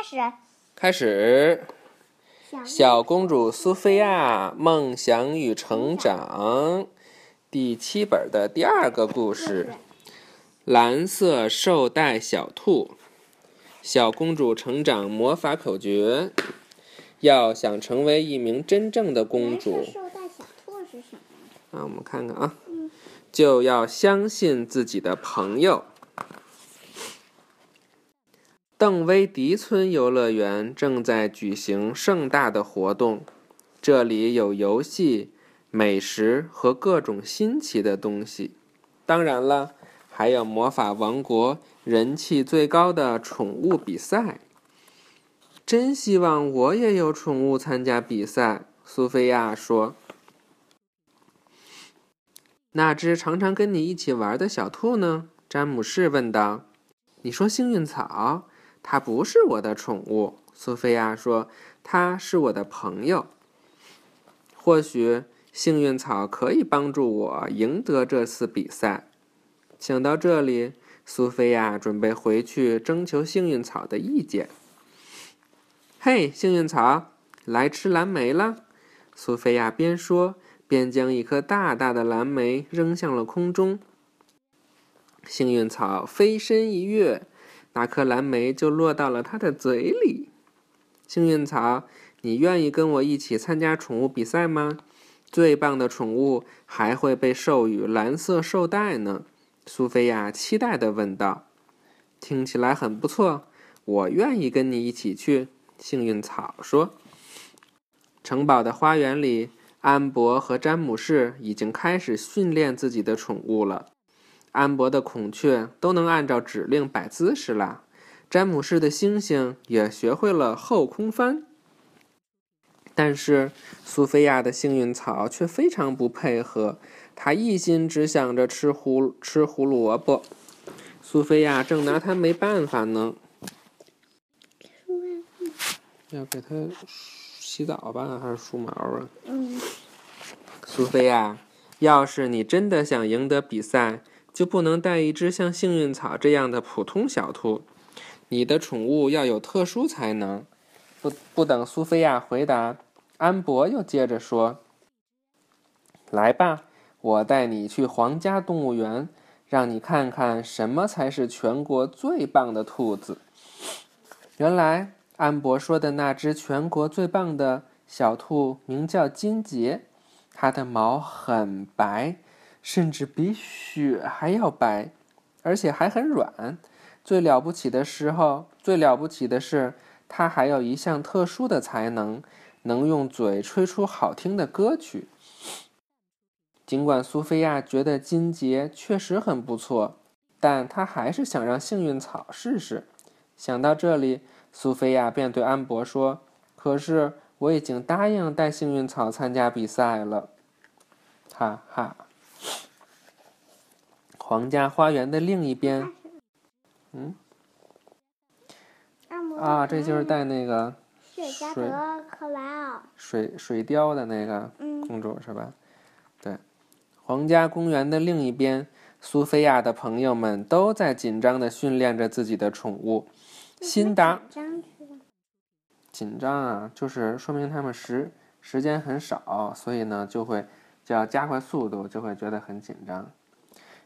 开始。开始。小小公主苏菲亚梦想与成长第七本的第二个故事：蓝色绶带小兔。小公主成长魔法口诀：要想成为一名真正的公主蓝，色绶带小兔是什么？啊，我们看看啊，嗯就要相信自己的朋友。邓威迪村游乐园正在举行盛大的活动，这里有游戏、美食和各种新奇的东西。当然了，还有魔法王国人气最高的宠物比赛。真希望我也有宠物参加比赛，苏菲亚说。那只常常跟你一起玩的小兔呢？詹姆士问道。你说幸运草，它不是我的宠物。苏菲亚说，它是我的朋友。或许幸运草可以帮助我赢得这次比赛。想到这里，苏菲亚准备回去征求幸运草的意见。嘿，幸运草，来吃蓝莓了！苏菲亚边说。边将一颗大大的蓝莓扔向了空中。幸运草飞身一跃，那颗蓝莓就落到了它的嘴里。幸运草，你愿意跟我一起参加宠物比赛吗？最棒的宠物还会被授予蓝色绶带呢。苏菲亚期待地问道：“听起来很不错，我愿意跟你一起去。”幸运草说：“城堡的花园里。”安博和詹姆士已经开始训练自己的宠物了。安博的孔雀都能按照指令摆姿势啦，詹姆士的猩猩也学会了后空翻。但是苏菲亚的幸运草却非常不配合，它一心只想着吃胡吃胡萝卜。苏菲亚正拿它没办法呢。要给它。洗澡吧，还是梳毛啊？嗯。苏菲亚，要是你真的想赢得比赛，就不能带一只像幸运草这样的普通小兔。你的宠物要有特殊才能。不不等苏菲亚回答，安博又接着说：“来吧，我带你去皇家动物园，让你看看什么才是全国最棒的兔子。”原来。安博说的那只全国最棒的小兔名叫金杰，它的毛很白，甚至比雪还要白，而且还很软。最了不起的时候，最了不起的是，它还有一项特殊的才能，能用嘴吹出好听的歌曲。尽管苏菲亚觉得金杰确实很不错，但她还是想让幸运草试试。想到这里。苏菲亚便对安博说：“可是我已经答应带幸运草参加比赛了。”哈哈。皇家花园的另一边，嗯，啊，这就是带那个水水水貂的那个公主是吧？对，皇家公园的另一边，苏菲亚的朋友们都在紧张的训练着自己的宠物。辛达紧张啊，就是说明他们时时间很少，所以呢就会就要加快速度，就会觉得很紧张。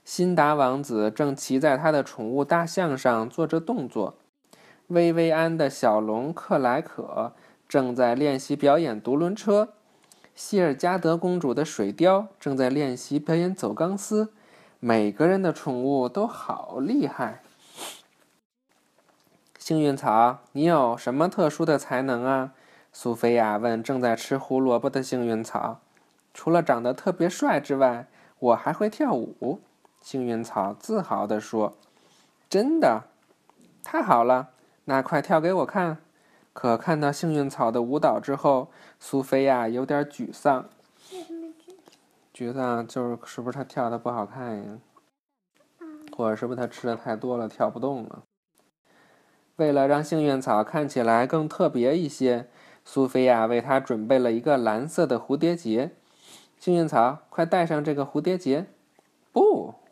辛达王子正骑在他的宠物大象上做着动作，薇薇安的小龙克莱可正在练习表演独轮车，希尔加德公主的水貂正在练习表演走钢丝，每个人的宠物都好厉害。幸运草，你有什么特殊的才能啊？苏菲亚问正在吃胡萝卜的幸运草。除了长得特别帅之外，我还会跳舞。幸运草自豪地说：“真的？太好了！那快跳给我看。”可看到幸运草的舞蹈之后，苏菲亚有点沮丧。沮丧就是是不是他跳的不好看呀？或者是不是他吃的太多了，跳不动了？为了让幸运草看起来更特别一些，苏菲亚为它准备了一个蓝色的蝴蝶结。幸运草，快戴上这个蝴蝶结！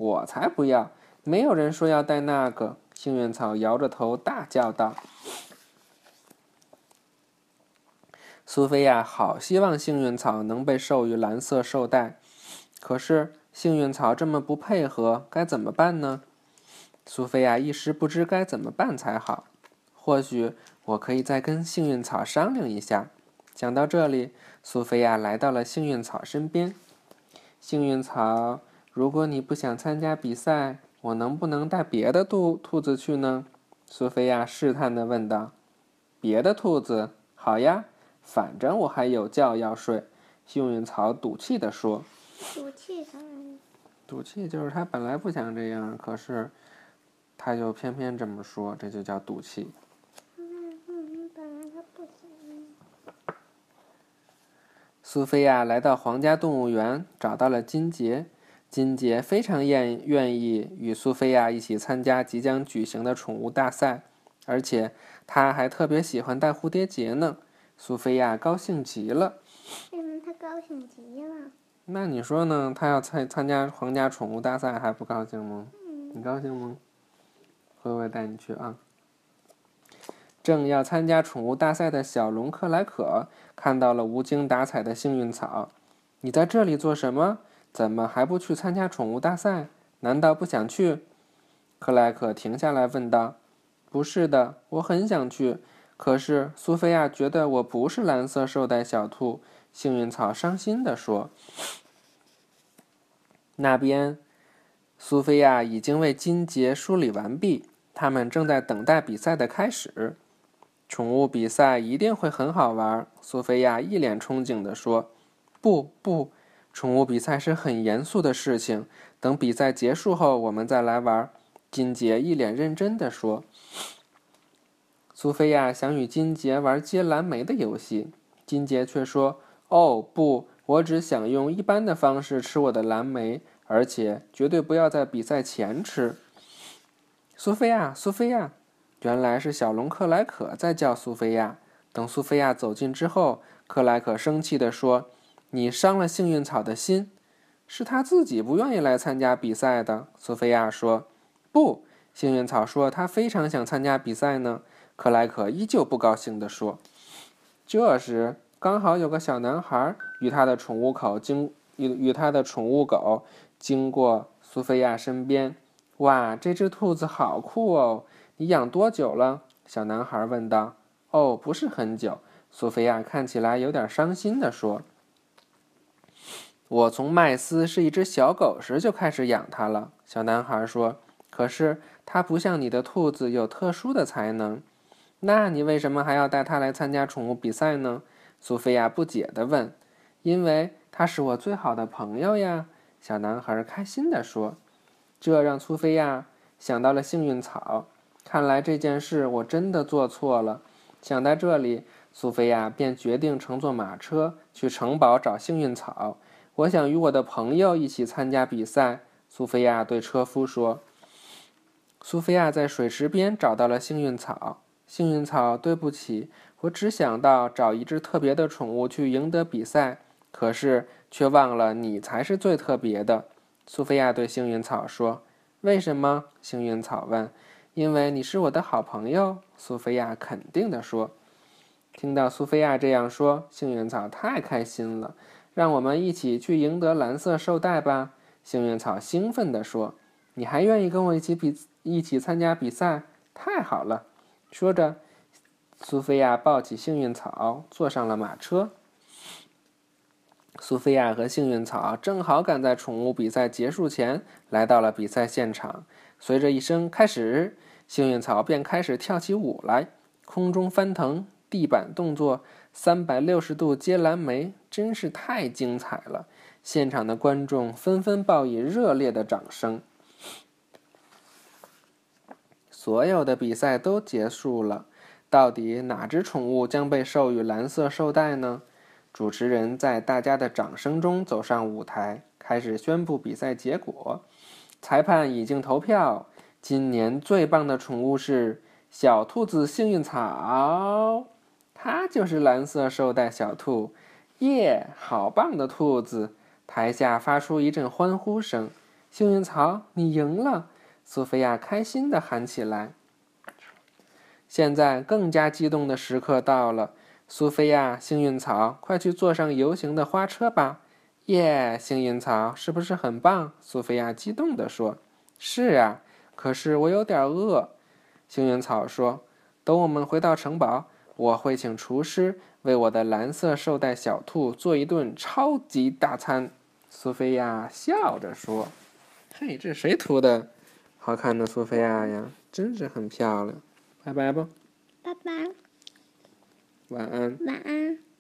我才不要！没有人说要带那个。幸运草摇着头大叫道：“苏菲亚好希望幸运草能被授予蓝色绶带，可是幸运草这么不配合，该怎么办呢？苏菲亚一时不知该怎么办才好。或许我可以再跟幸运草商量一下。想到这里，苏菲亚来到了幸运草身边。幸运草，如果你不想参加比赛，我能不能带别的兔兔子去呢？苏菲亚试探地问道。别的兔子，好呀，反正我还有觉要睡。幸运草赌气地说。赌气什么？赌气就是他本来不想这样，可是他就偏偏这么说，这就叫赌气。苏菲亚来到皇家动物园，找到了金杰。金杰非常愿愿意与苏菲亚一起参加即将举行的宠物大赛，而且他还特别喜欢戴蝴蝶结呢。苏菲亚高兴极了。为什么他高兴极了？那你说呢？他要参参加皇家宠物大赛还不高兴吗？你高兴吗？会不会带你去啊？正要参加宠物大赛的小龙克莱可看到了无精打采的幸运草。你在这里做什么？怎么还不去参加宠物大赛？难道不想去？克莱克停下来问道。“不是的，我很想去。可是苏菲亚觉得我不是蓝色绶带小兔。”幸运草伤心地说。那边，苏菲亚已经为金杰梳理完毕，他们正在等待比赛的开始。宠物比赛一定会很好玩，苏菲亚一脸憧憬地说：“不不，宠物比赛是很严肃的事情。等比赛结束后，我们再来玩。”金杰一脸认真地说。苏菲亚想与金杰玩接蓝莓的游戏，金杰却说：“哦不，我只想用一般的方式吃我的蓝莓，而且绝对不要在比赛前吃。”苏菲亚，苏菲亚。原来是小龙克莱可在叫苏菲亚。等苏菲亚走近之后，克莱可生气地说：“你伤了幸运草的心。”是他自己不愿意来参加比赛的。苏菲亚说：“不，幸运草说他非常想参加比赛呢。”克莱可依旧不高兴地说。这时，刚好有个小男孩与他的宠物狗经与与他的宠物狗经过苏菲亚身边。哇，这只兔子好酷哦！你养多久了？小男孩问道。“哦，不是很久。”苏菲亚看起来有点伤心地说。“我从麦斯是一只小狗时就开始养它了。”小男孩说。“可是它不像你的兔子有特殊的才能。那你为什么还要带它来参加宠物比赛呢？”苏菲亚不解地问。“因为它是我最好的朋友呀。”小男孩开心地说。这让苏菲亚想到了幸运草。看来这件事我真的做错了。想到这里，苏菲亚便决定乘坐马车去城堡找幸运草。我想与我的朋友一起参加比赛。苏菲亚对车夫说。苏菲亚在水池边找到了幸运草。幸运草，对不起，我只想到找一只特别的宠物去赢得比赛，可是却忘了你才是最特别的。苏菲亚对幸运草说。为什么？幸运草问。因为你是我的好朋友，苏菲亚肯定地说。听到苏菲亚这样说，幸运草太开心了。让我们一起去赢得蓝色绶带吧！幸运草兴奋地说。你还愿意跟我一起比，一起参加比赛？太好了！说着，苏菲亚抱起幸运草，坐上了马车。苏菲亚和幸运草正好赶在宠物比赛结束前来到了比赛现场。随着一声“开始”，幸运草便开始跳起舞来，空中翻腾，地板动作，三百六十度接蓝莓，真是太精彩了！现场的观众纷纷报以热烈的掌声。所有的比赛都结束了，到底哪只宠物将被授予蓝色绶带呢？主持人在大家的掌声中走上舞台，开始宣布比赛结果。裁判已经投票，今年最棒的宠物是小兔子幸运草，它就是蓝色绶带小兔，耶！好棒的兔子！台下发出一阵欢呼声。幸运草，你赢了！苏菲亚开心地喊起来。现在更加激动的时刻到了，苏菲亚，幸运草，快去坐上游行的花车吧！耶，幸运草，是不是很棒？苏菲亚激动地说：“是啊，可是我有点饿。”幸运草说：“等我们回到城堡，我会请厨师为我的蓝色绶带小兔做一顿超级大餐。”苏菲亚笑着说：“嘿，这谁涂的？好看的苏菲亚呀，真是很漂亮。拜拜吧，拜拜，晚安。晚安。